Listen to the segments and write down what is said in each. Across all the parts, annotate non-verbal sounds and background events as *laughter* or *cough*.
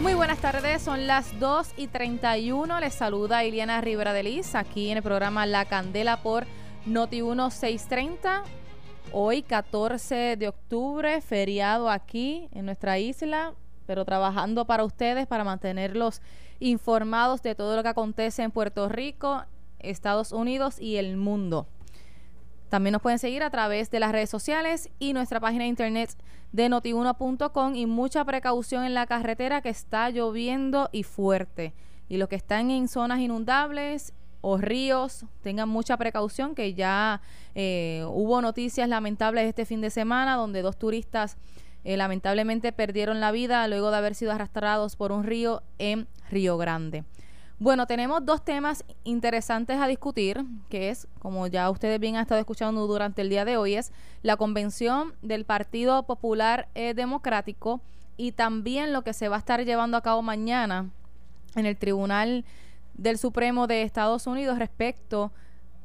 Muy buenas tardes, son las 2 y 31. Les saluda Iliana Rivera de Liz aquí en el programa La Candela por Noti 1630. Hoy, 14 de octubre, feriado aquí en nuestra isla, pero trabajando para ustedes para mantenerlos informados de todo lo que acontece en Puerto Rico, Estados Unidos y el mundo. También nos pueden seguir a través de las redes sociales y nuestra página de internet de notiuno.com y mucha precaución en la carretera que está lloviendo y fuerte. Y los que están en zonas inundables o ríos, tengan mucha precaución que ya eh, hubo noticias lamentables este fin de semana donde dos turistas eh, lamentablemente perdieron la vida luego de haber sido arrastrados por un río en Río Grande. Bueno, tenemos dos temas interesantes a discutir, que es, como ya ustedes bien han estado escuchando durante el día de hoy, es la convención del Partido Popular eh, Democrático y también lo que se va a estar llevando a cabo mañana en el Tribunal del Supremo de Estados Unidos respecto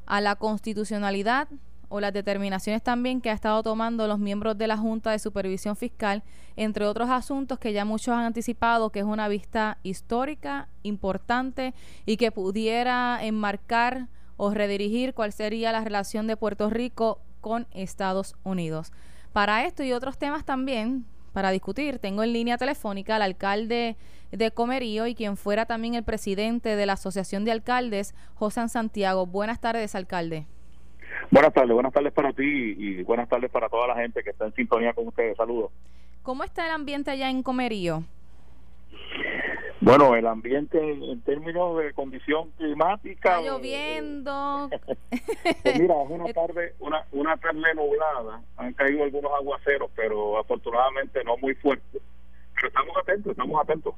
a la constitucionalidad o las determinaciones también que ha estado tomando los miembros de la Junta de Supervisión Fiscal, entre otros asuntos que ya muchos han anticipado que es una vista histórica, importante y que pudiera enmarcar o redirigir cuál sería la relación de Puerto Rico con Estados Unidos. Para esto y otros temas también, para discutir, tengo en línea telefónica al alcalde de Comerío y quien fuera también el presidente de la Asociación de Alcaldes, José Santiago. Buenas tardes, alcalde. Buenas tardes, buenas tardes para ti y buenas tardes para toda la gente que está en sintonía con ustedes. Saludos. ¿Cómo está el ambiente allá en Comerío? Bueno, el ambiente en términos de condición climática. Está lloviendo. *laughs* pues mira, es una tarde, una, una tarde nublada. Han caído algunos aguaceros, pero afortunadamente no muy fuertes. Pero estamos atentos, estamos atentos.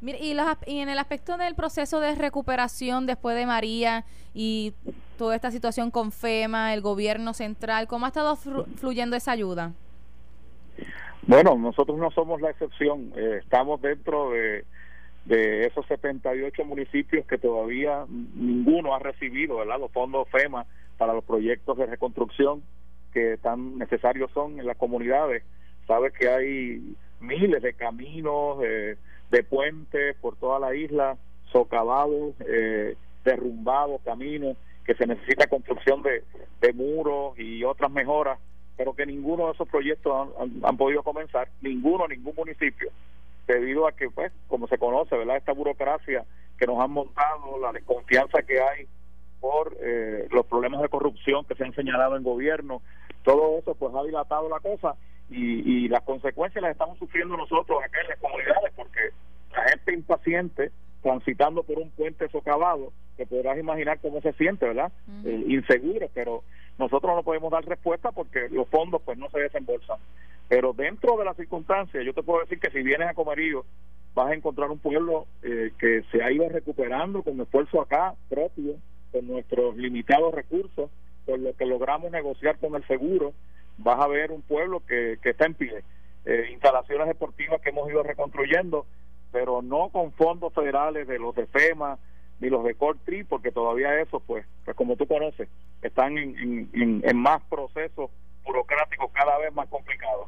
Mire, y, los, y en el aspecto del proceso de recuperación después de María y toda esta situación con FEMA, el gobierno central, ¿cómo ha estado fluyendo esa ayuda? Bueno, nosotros no somos la excepción. Eh, estamos dentro de, de esos 78 municipios que todavía ninguno ha recibido ¿verdad? los fondos FEMA para los proyectos de reconstrucción que tan necesarios son en las comunidades. Sabes que hay miles de caminos, eh, de puentes por toda la isla, socavados, eh, derrumbados, caminos, que se necesita construcción de, muros y otras mejoras, pero que ninguno de esos proyectos han, podido comenzar, ninguno, ningún municipio, debido a que, pues, como se conoce, ¿verdad? Esta burocracia que nos han montado, la desconfianza que hay por eh, los problemas de corrupción que se han señalado en gobierno, todo eso pues ha dilatado la cosa y, y las consecuencias las estamos sufriendo nosotros acá en las comunidades porque la gente impaciente transitando por un puente socavado, que podrás imaginar cómo se siente, ¿verdad? Eh, inseguro, pero nosotros no podemos dar respuesta porque los fondos pues no se desembolsan. Pero dentro de las circunstancias, yo te puedo decir que si vienes a Comerío, vas a encontrar un pueblo eh, que se ha ido recuperando con esfuerzo acá propio, con nuestros limitados recursos, con lo que logramos negociar con el seguro, vas a ver un pueblo que, que está en pie. Eh, instalaciones deportivas que hemos ido reconstruyendo, pero no con fondos federales de los de FEMA ni los de Cortri, porque todavía eso, pues, pues como tú conoces, están en, en, más procesos burocráticos cada vez más complicados.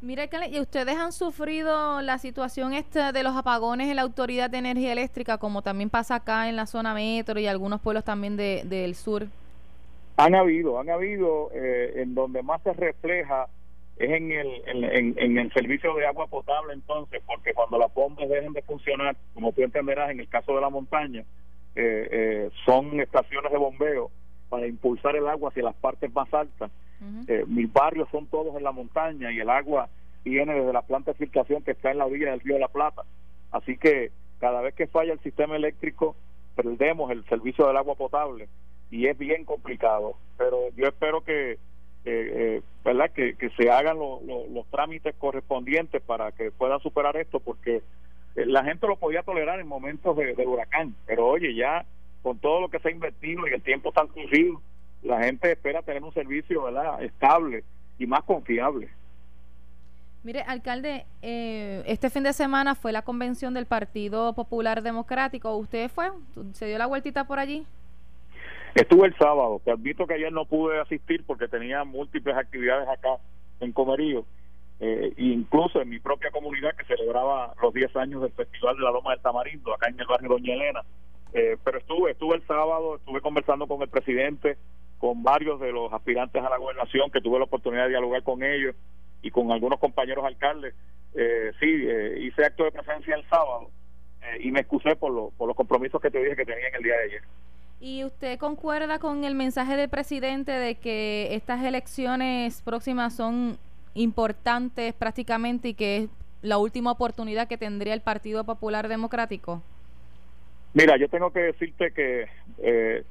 Mire, y ustedes han sufrido la situación esta de los apagones en la Autoridad de Energía Eléctrica, como también pasa acá en la zona metro y algunos pueblos también de, del sur. Han habido, han habido, eh, en donde más se refleja es en el, en, en, el servicio de agua potable entonces, porque cuando las bombas dejen de funcionar, como tú entenderás en el caso de la montaña, eh, eh, son estaciones de bombeo para impulsar el agua hacia las partes más altas. Eh, mis barrios son todos en la montaña y el agua viene desde la planta de filtración que está en la orilla del río de la Plata. Así que cada vez que falla el sistema eléctrico, perdemos el servicio del agua potable y es bien complicado. Pero yo espero que eh, verdad que, que, se hagan los trámites correspondientes para que puedan superar esto porque eh, la gente lo podía tolerar en momentos de, huracán pero oye ya con todo lo que se ha invertido y el tiempo tan corrido la gente espera tener un servicio verdad estable y más confiable Mire, alcalde, eh, este fin de semana fue la convención del Partido Popular Democrático. ¿Usted fue? ¿Se dio la vueltita por allí? Estuve el sábado, te admito que ayer no pude asistir porque tenía múltiples actividades acá en Comerío, eh, incluso en mi propia comunidad que celebraba los 10 años del Festival de la Loma del Tamarindo, acá en el barrio Doña Elena. Eh, pero estuve, estuve el sábado, estuve conversando con el presidente, con varios de los aspirantes a la gobernación, que tuve la oportunidad de dialogar con ellos y con algunos compañeros alcaldes. Eh, sí, eh, hice acto de presencia el sábado y me excusé por los compromisos que te dije que tenía en el día de ayer. ¿Y usted concuerda con el mensaje del presidente de que estas elecciones próximas son importantes prácticamente y que es la última oportunidad que tendría el Partido Popular Democrático? Mira, yo tengo que decirte que eh,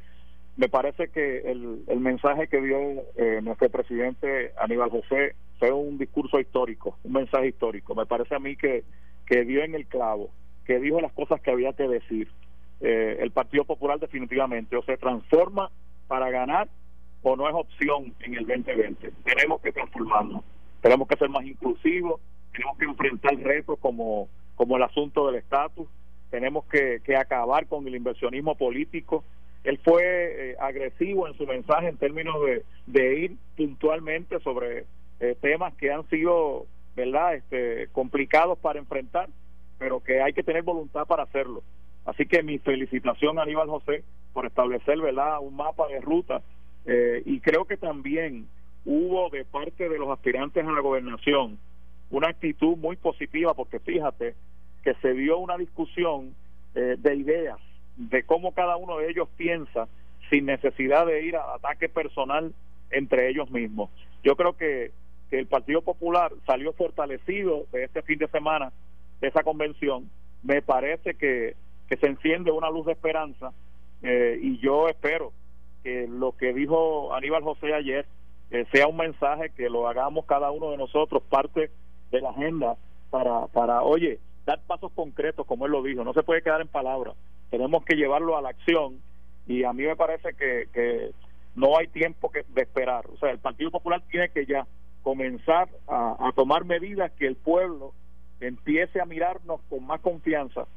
me parece que el, el mensaje que dio eh, nuestro presidente Aníbal José fue un discurso histórico, un mensaje histórico. Me parece a mí que, que dio en el clavo, que dijo las cosas que había que decir. Eh, el Partido Popular definitivamente o se transforma para ganar o no es opción en el 2020. Tenemos que transformarnos tenemos que ser más inclusivos, tenemos que enfrentar retos como, como el asunto del estatus, tenemos que, acabar con el inversionismo político. Él fue eh, agresivo en su mensaje en términos de, ir puntualmente sobre eh, temas que han sido, ¿verdad?, este, complicados para enfrentar, pero que hay que tener voluntad para hacerlo. Así que mi felicitación a Aníbal José por establecer, ¿verdad?, un mapa de ruta eh, y creo que también hubo de parte de los aspirantes a la gobernación una actitud muy positiva porque fíjate que se dio una discusión eh, de ideas de cómo cada uno de ellos piensa sin necesidad de ir a ataque personal entre ellos mismos. Yo creo que, que el Partido Popular salió fortalecido de este fin de semana de esa convención. Me parece que, que se enciende una luz de esperanza eh, y yo espero que lo que dijo Aníbal José ayer sea un mensaje que lo hagamos cada uno de nosotros parte de la agenda para, para, oye, dar pasos concretos, como él lo dijo, no se puede quedar en palabras, tenemos que llevarlo a la acción y a mí me parece que, que no hay tiempo que, de esperar, o sea, el Partido Popular tiene que ya comenzar a, tomar medidas que el pueblo empiece a mirarnos con más confianza,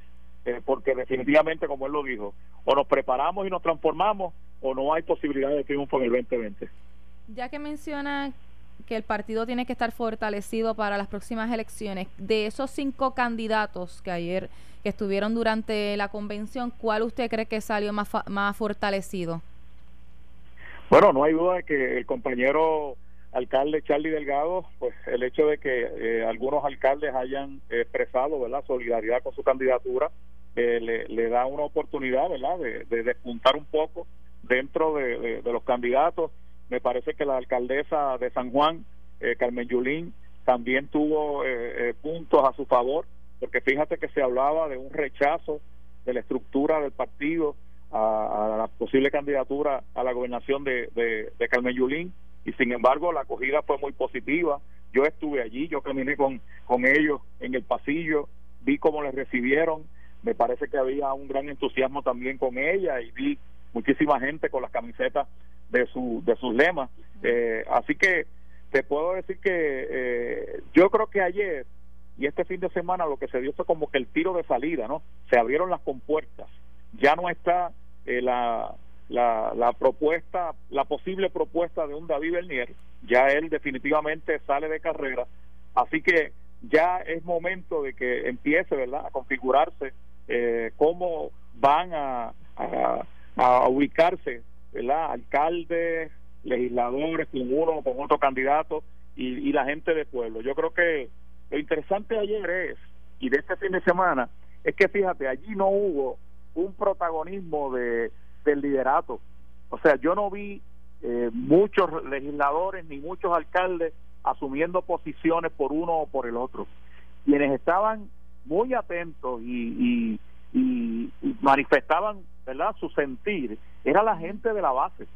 eh, porque definitivamente, como él lo dijo, o nos preparamos y nos transformamos o no hay posibilidad de triunfo en el 2020. Ya que menciona que el partido tiene que estar fortalecido para las próximas elecciones, de esos cinco candidatos que ayer que estuvieron durante la convención, ¿cuál usted cree que salió más, más fortalecido? Bueno, no hay duda de que el compañero alcalde Charlie Delgado, pues el hecho de que eh, algunos alcaldes hayan expresado verdad solidaridad con su candidatura eh, le, da una oportunidad verdad de, despuntar un poco dentro de los candidatos me parece que la alcaldesa de San Juan, eh, Carmen Yulín, también tuvo eh, eh, puntos a su favor, porque fíjate que se hablaba de un rechazo de la estructura del partido a, la posible candidatura a la gobernación de, de, Carmen Yulín, y sin embargo la acogida fue muy positiva. Yo estuve allí, yo caminé con, con ellos en el pasillo, vi cómo les recibieron, me parece que había un gran entusiasmo también con ella y vi muchísima gente con las camisetas de, su, de sus lemas. Eh, así que te puedo decir que eh, yo creo que ayer y este fin de semana lo que se dio fue como que el tiro de salida, ¿no? Se abrieron las compuertas. Ya no está eh, la, la, la propuesta, la posible propuesta de un David Bernier. Ya él definitivamente sale de carrera. Así que ya es momento de que empiece, ¿verdad?, a configurarse cómo van a, a, ubicarse ¿verdad? alcaldes, legisladores, con uno o con otro candidato y, la gente del pueblo. Yo creo que lo interesante de ayer es, y de este fin de semana, es que fíjate, allí no hubo un protagonismo de, del liderato. O sea, yo no vi eh, muchos legisladores ni muchos alcaldes asumiendo posiciones por uno o por el otro. Quienes estaban muy atentos y, y manifestaban ¿verdad? Su sentir era la gente de la base,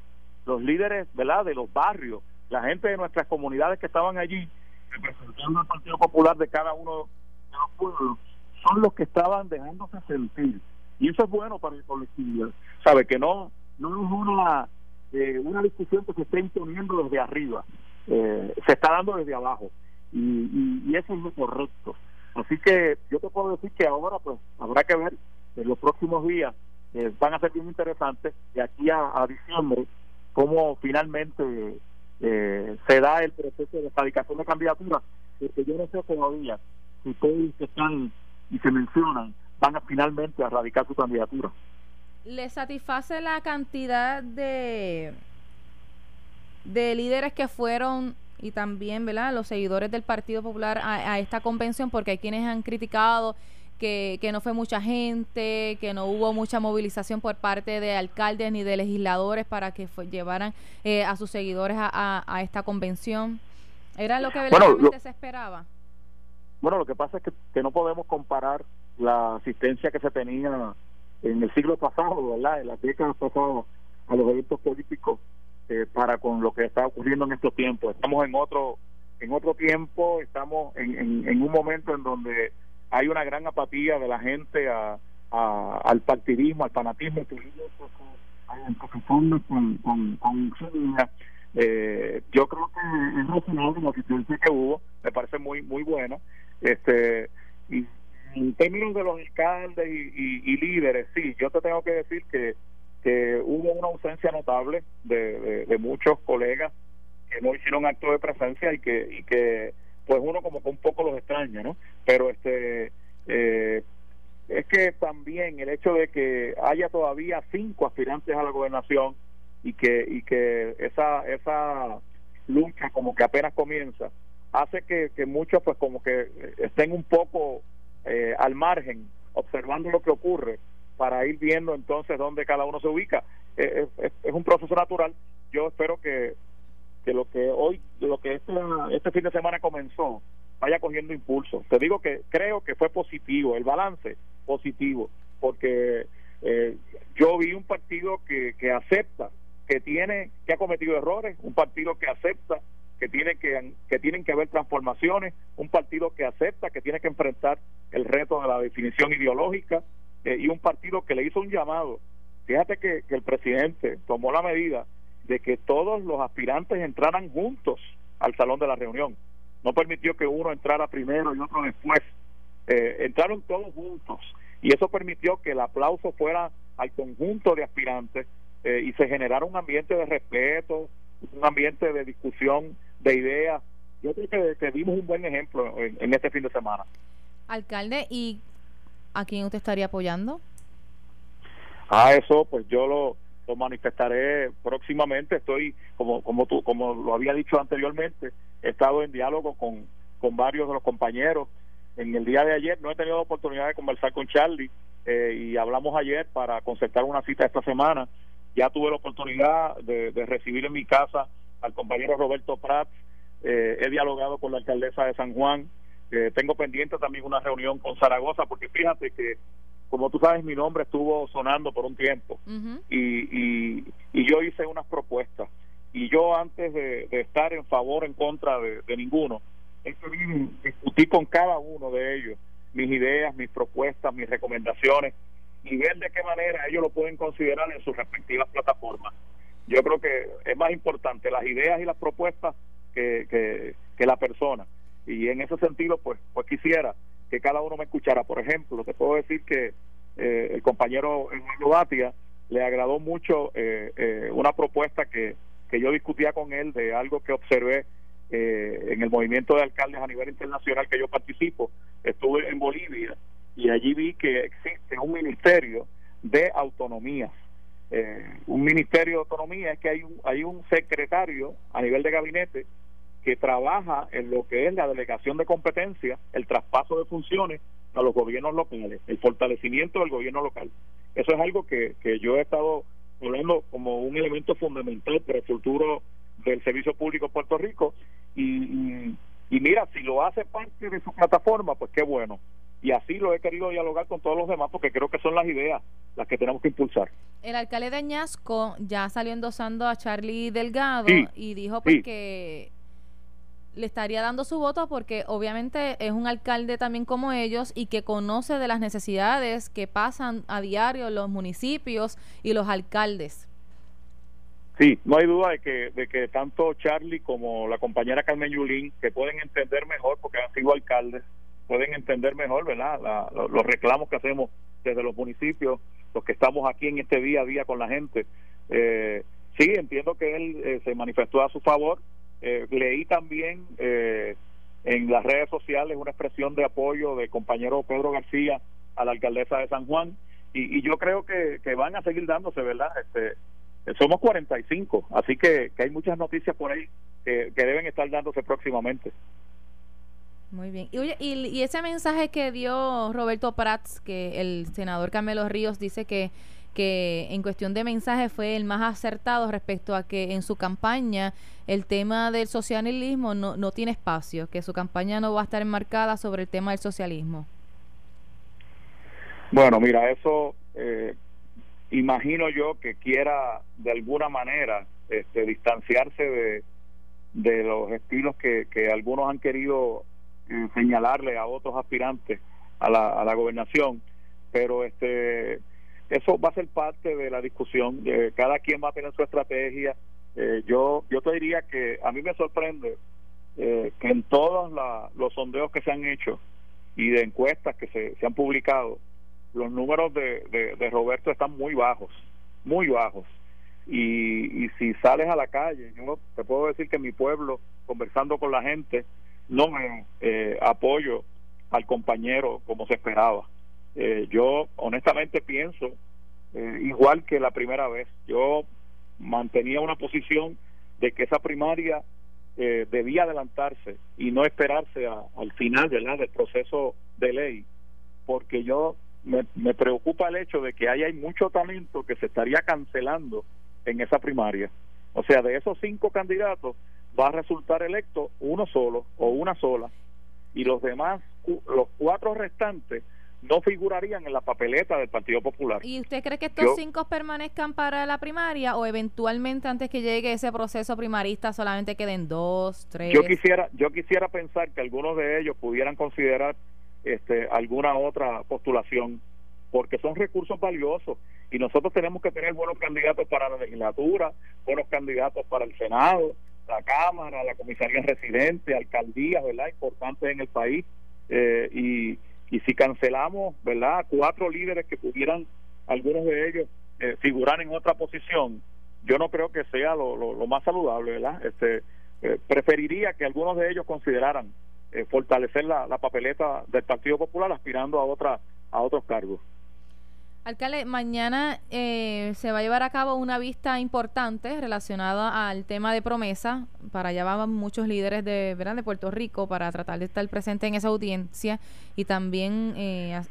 los líderes, ¿verdad? De los barrios, la gente de nuestras comunidades que estaban allí representando al Partido Popular de cada uno de los pueblos, son los que estaban dejándose sentir. Y eso es bueno para el colectivo, ¿sabe? Que no, no es una, eh, una discusión que se está imponiendo desde arriba, eh, se está dando desde abajo. Y, y, eso es lo correcto. Así que yo te puedo decir que ahora pues habrá que ver en los próximos días eh, van a ser bien interesantes de aquí a, diciembre cómo finalmente eh, se da el proceso de fabricación de candidatura porque yo no sé todavía si todos que están y se mencionan van a finalmente a radicar su candidatura. ¿Le satisface la cantidad de, de líderes que fueron y también ¿verdad? los seguidores del Partido Popular a, esta convención? Porque hay quienes han criticado que, que, no fue mucha gente, que no hubo mucha movilización por parte de alcaldes ni de legisladores para que llevaran eh, a sus seguidores a, a, esta convención. ¿Era lo que verdaderamente se esperaba? Bueno, lo que pasa es que, que no podemos comparar la asistencia que se tenía en el siglo pasado, ¿verdad? En las décadas pasadas a los eventos políticos para con lo que está ocurriendo en estos tiempos. Estamos en otro en otro tiempo, estamos en, en, un momento en donde hay una gran apatía de la gente a, al partidismo, al fanatismo político, con, con, con, con eh, yo creo que es razonable la asistencia que hubo, me parece muy muy buena. Este, y en términos de los alcaldes y, líderes, sí, yo te tengo que decir que, que hubo una ausencia notable de, de, muchos colegas que no hicieron acto de presencia y que, y que pues uno como que un poco los extraña, ¿no? Pero este eh, es que también el hecho de que haya todavía cinco aspirantes a la gobernación y que y que esa esa lucha como que apenas comienza hace que, que muchos pues como que estén un poco eh, al margen, observando lo que ocurre para ir viendo entonces dónde cada uno se ubica. Eh, es, es, un proceso natural. Yo espero que, que lo que hoy, lo que este, este fin de semana comenzó, vaya cogiendo impulso. Te digo que creo que fue positivo, el balance positivo, porque eh, yo vi un partido que, que acepta que tiene que ha cometido errores, un partido que acepta que tiene que, que tienen que haber transformaciones, un partido que acepta que tiene que enfrentar el reto de la definición ideológica eh, y un partido que le hizo un llamado. Fíjate que, el presidente tomó la medida de que todos los aspirantes entraran juntos al salón de la reunión. No permitió que uno entrara primero y otro después. Eh, entraron todos juntos y eso permitió que el aplauso fuera al conjunto de aspirantes eh, y se generara un ambiente de respeto, un ambiente de discusión de ideas. Yo creo que, dimos un buen ejemplo en, este fin de semana. Alcalde, ¿y a quién usted estaría apoyando? Ah, eso, pues yo lo, lo manifestaré próximamente. Estoy, como, como, tú, como lo había dicho anteriormente, he estado en diálogo con, con varios de los compañeros. En el día de ayer no he tenido la oportunidad de conversar con Charlie eh, y hablamos ayer para concertar una cita esta semana ya tuve la oportunidad de, recibir en mi casa al compañero Roberto Prats, eh, he dialogado con la alcaldesa de San Juan, eh, tengo pendiente también una reunión con Zaragoza, porque fíjate que, como tú sabes, mi nombre estuvo sonando por un tiempo y, y, yo hice unas propuestas. Y yo antes de, estar en favor o en contra de, ninguno, discutí con cada uno de ellos mis ideas, mis propuestas, mis recomendaciones y ver de qué manera ellos lo pueden considerar en sus respectivas plataformas. Yo creo que es más importante las ideas y las propuestas que, que, la persona. Y en ese sentido, pues, pues quisiera que cada uno me escuchara. Por ejemplo, te puedo decir que eh, el compañero Eduardo Batia le agradó mucho eh, eh, una propuesta que, que yo discutía con él de algo que observé en el movimiento de alcaldes a nivel internacional que yo participo. Estuve en Bolivia y allí vi que existe un ministerio de autonomía. Eh, un ministerio de autonomía es que hay un, hay un secretario a nivel de gabinete que trabaja en lo que es la delegación de competencia, el traspaso de funciones a los gobiernos locales, el fortalecimiento del gobierno local. Eso es algo que, que yo he estado hablando como un elemento fundamental para el futuro del servicio público en Puerto Rico y, y mira, si lo hace parte de su plataforma, pues qué bueno y así lo he querido dialogar con todos los demás porque creo que son las ideas las que tenemos que impulsar. El alcalde de Añasco ya salió endosando a Charlie Delgado y dijo pues que le estaría dando su voto porque obviamente es un alcalde también como ellos y que conoce de las necesidades que pasan a diario los municipios y los alcaldes. Sí, no hay duda de que, de que tanto Charlie como la compañera Carmen Yulín, que pueden entender mejor porque han sido alcaldes, pueden entender mejor, ¿verdad? los reclamos que hacemos desde los municipios, los que estamos aquí en este día a día con la gente. Eh, sí, entiendo que él eh, se manifestó a su favor. Eh, leí también en las redes sociales una expresión de apoyo de compañero Pedro García a la alcaldesa de San Juan y, yo creo que, van a seguir dándose, ¿verdad? Este, somos 45, así que, que hay muchas noticias por ahí que, deben estar dándose próximamente. Muy bien. Y, oye, y, ese mensaje que dio Roberto Prats, que el senador Carmelo Ríos dice que, que en cuestión de mensaje fue el más acertado respecto a que en su campaña el tema del socialismo no, no tiene espacio, que su campaña no va a estar enmarcada sobre el tema del socialismo. Bueno, mira, eso eh, imagino yo que quiera de alguna manera este, distanciarse de, de los estilos que, que algunos han querido eh, señalarle a otros aspirantes a la, a la gobernación, pero este eso va a ser parte de la discusión. Eh, cada quien va a tener su estrategia. Eh, yo yo te diría que a mí me sorprende que en todos los sondeos que se han hecho y de encuestas que se, se han publicado, los números de, de, Roberto están muy bajos, muy bajos. Y, y si sales a la calle, yo te puedo decir que mi pueblo, conversando con la gente, no me eh, apoyo al compañero como se esperaba. Eh, yo honestamente pienso, eh, igual que la primera vez, yo mantenía una posición de que esa primaria debía adelantarse y no esperarse al final del proceso de ley, porque yo me, preocupa el hecho de que ahí hay mucho talento que se estaría cancelando en esa primaria. O sea, de esos cinco candidatos va a resultar electo uno solo o una sola y los demás, los cuatro restantes, no figurarían en la papeleta del Partido Popular. ¿Y usted cree que estos cinco permanezcan para la primaria o eventualmente antes que llegue ese proceso primarista solamente queden dos, tres? Yo quisiera, yo quisiera pensar que algunos de ellos pudieran considerar este, alguna otra postulación, porque son recursos valiosos y nosotros tenemos que tener buenos candidatos para la legislatura, buenos candidatos para el Senado, la Cámara, la comisaría residente, alcaldías, ¿verdad? Importantes en el país. Eh, y, y si cancelamos, ¿verdad? Cuatro líderes que pudieran, algunos de ellos, eh, figurar en otra posición, yo no creo que sea lo, lo, más saludable, ¿verdad? Este, eh, preferiría que algunos de ellos consideraran eh, fortalecer la, papeleta del Partido Popular aspirando a otra a otros cargos. Alcalde, mañana eh, se va a llevar a cabo una vista importante relacionada al tema de promesa. Para allá van muchos líderes de, ¿verdad? de Puerto Rico para tratar de estar presente en esa audiencia y también eh,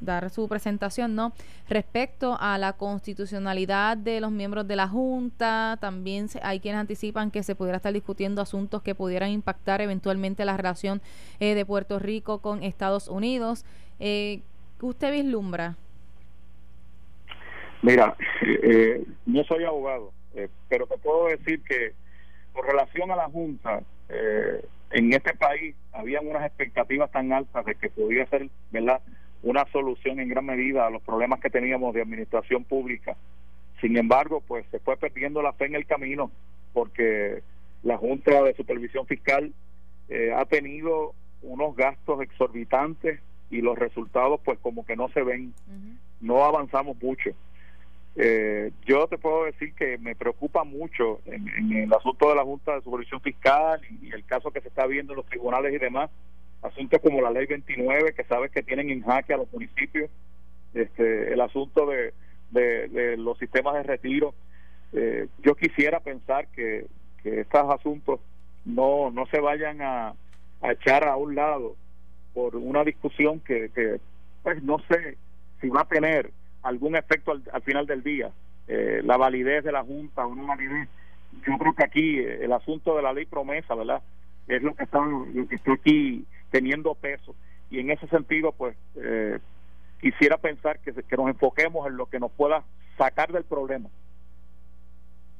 dar su presentación, ¿no? Respecto a la constitucionalidad de los miembros de la Junta, también hay quienes anticipan que se pudiera estar discutiendo asuntos que pudieran impactar eventualmente la relación eh, de Puerto Rico con Estados Unidos. Eh, ¿Qué usted vislumbra? Mira, *laughs* eh, no soy abogado, pero te puedo decir que con relación a la Junta, en este país habían unas expectativas tan altas de que podía ser, ¿verdad?, una solución en gran medida a los problemas que teníamos de administración pública. Sin embargo, pues se fue perdiendo la fe en el camino porque la Junta de Supervisión Fiscal eh, ha tenido unos gastos exorbitantes y los resultados pues como que no se ven, no avanzamos mucho. Eh, yo te puedo decir que me preocupa mucho en, el asunto de la Junta de Supervisión Fiscal y el caso que se está viendo en los tribunales y demás, asuntos como la ley 29 que sabes que tienen en jaque a los municipios, este, el asunto de, de, los sistemas de retiro. Eh, yo quisiera pensar que, que estos asuntos no, no se vayan a, echar a un lado por una discusión que, que, pues no sé si va a tener algún efecto al, final del día, eh, la validez de la Junta o no validez. Yo creo que aquí eh, el asunto de la ley promesa, ¿verdad? Es lo que está, lo que estoy aquí teniendo peso. Y en ese sentido, pues, eh, quisiera pensar que, que nos enfoquemos en lo que nos pueda sacar del problema.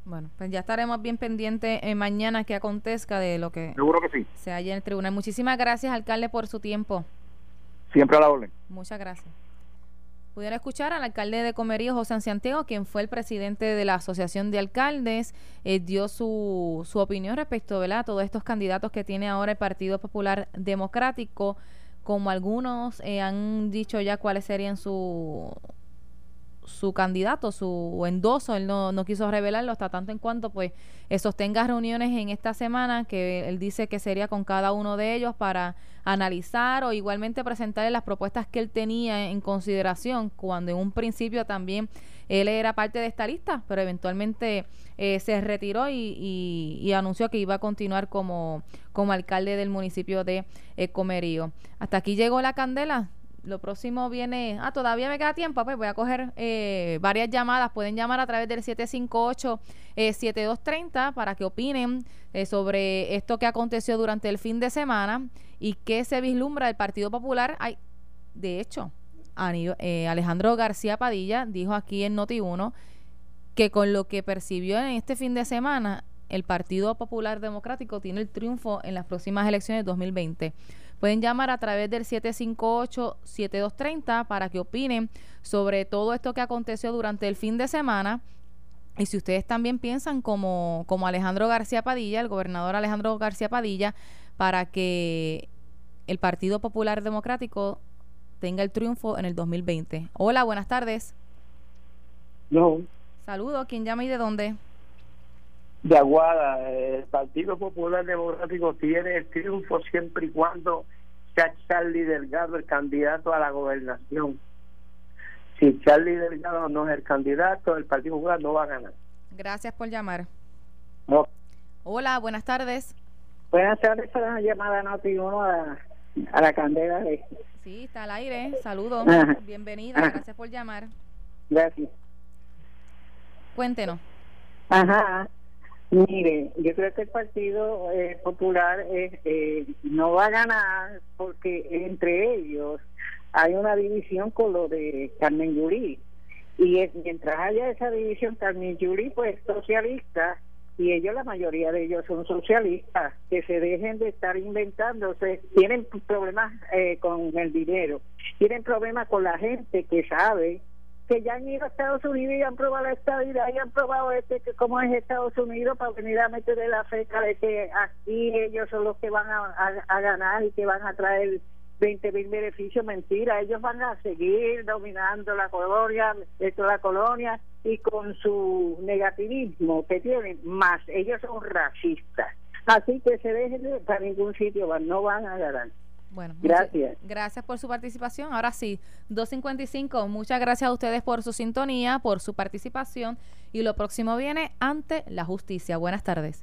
Bueno, pues ya estaremos bien pendientes eh, mañana que acontezca de lo que Seguro que sí. se haya en el tribunal. Muchísimas gracias, alcalde, por su tiempo. Siempre a la orden. Muchas gracias. Pudieron escuchar al alcalde de Comerío, José Santiago, quien fue el presidente de la Asociación de Alcaldes, eh, dio su, su opinión respecto ¿verdad? a todos estos candidatos que tiene ahora el Partido Popular Democrático, como algunos eh, han dicho ya cuáles serían su su candidato, su endoso, él no, no quiso revelarlo hasta tanto en cuanto pues eh, sostenga reuniones en esta semana que él dice que sería con cada uno de ellos para analizar o igualmente presentarle las propuestas que él tenía en consideración cuando en un principio también él era parte de esta lista, pero eventualmente eh, se retiró y, anunció que iba a continuar como, como alcalde del municipio de eh, Comerío. Hasta aquí llegó la candela lo próximo viene, ah, todavía me queda tiempo, pues voy a coger eh, varias llamadas, pueden llamar a través del 758-7230 eh, para que opinen eh, sobre esto que aconteció durante el fin de semana y qué se vislumbra del Partido Popular. Hay, de hecho, Alejandro García Padilla dijo aquí en Noti1 que con lo que percibió en este fin de semana, el Partido Popular Democrático tiene el triunfo en las próximas elecciones de 2020. Pueden llamar a través del 758-7230 para que opinen sobre todo esto que aconteció durante el fin de semana. Y si ustedes también piensan como, como Alejandro García Padilla, el gobernador Alejandro García Padilla, para que el Partido Popular Democrático tenga el triunfo en el 2020. Hola, buenas tardes. No. Saludos, ¿quién llama y de dónde? De Aguada, el Partido Popular Democrático tiene el triunfo siempre y cuando sea Charlie Delgado el candidato a la gobernación. Si Charlie Delgado no es el candidato, el Partido Popular no va a ganar. Gracias por llamar. Hola, buenas tardes. Buenas tardes, una llamada Noti 1 a, a, la candela de... Sí, está al aire. Saludos. Bienvenida. Gracias por llamar. Gracias. Cuéntenos. Ajá. Mire, yo creo que el Partido eh, Popular eh, eh, no va a ganar porque entre ellos hay una división con lo de Carmen Yuri. Y mientras haya esa división, Carmen Yuri pues socialista y ellos, la mayoría de ellos son socialistas, que se dejen de estar inventándose, tienen problemas con el dinero, tienen problemas con la gente que sabe que ya han ido a Estados Unidos y han probado la estabilidad y han probado este que cómo es Estados Unidos para venir a meterle la fecha de que aquí ellos son los que van a, ganar y que van a traer 20 mil beneficios, mentira, ellos van a seguir dominando la colonia, esto la colonia y con su negativismo que tienen, más ellos son racistas. Así que se dejen para ningún sitio, no van a ganar. Bueno, gracias. Gracias por su participación. Ahora sí, 255. Muchas gracias a ustedes por su sintonía, por su participación. Y lo próximo viene ante la justicia. Buenas tardes.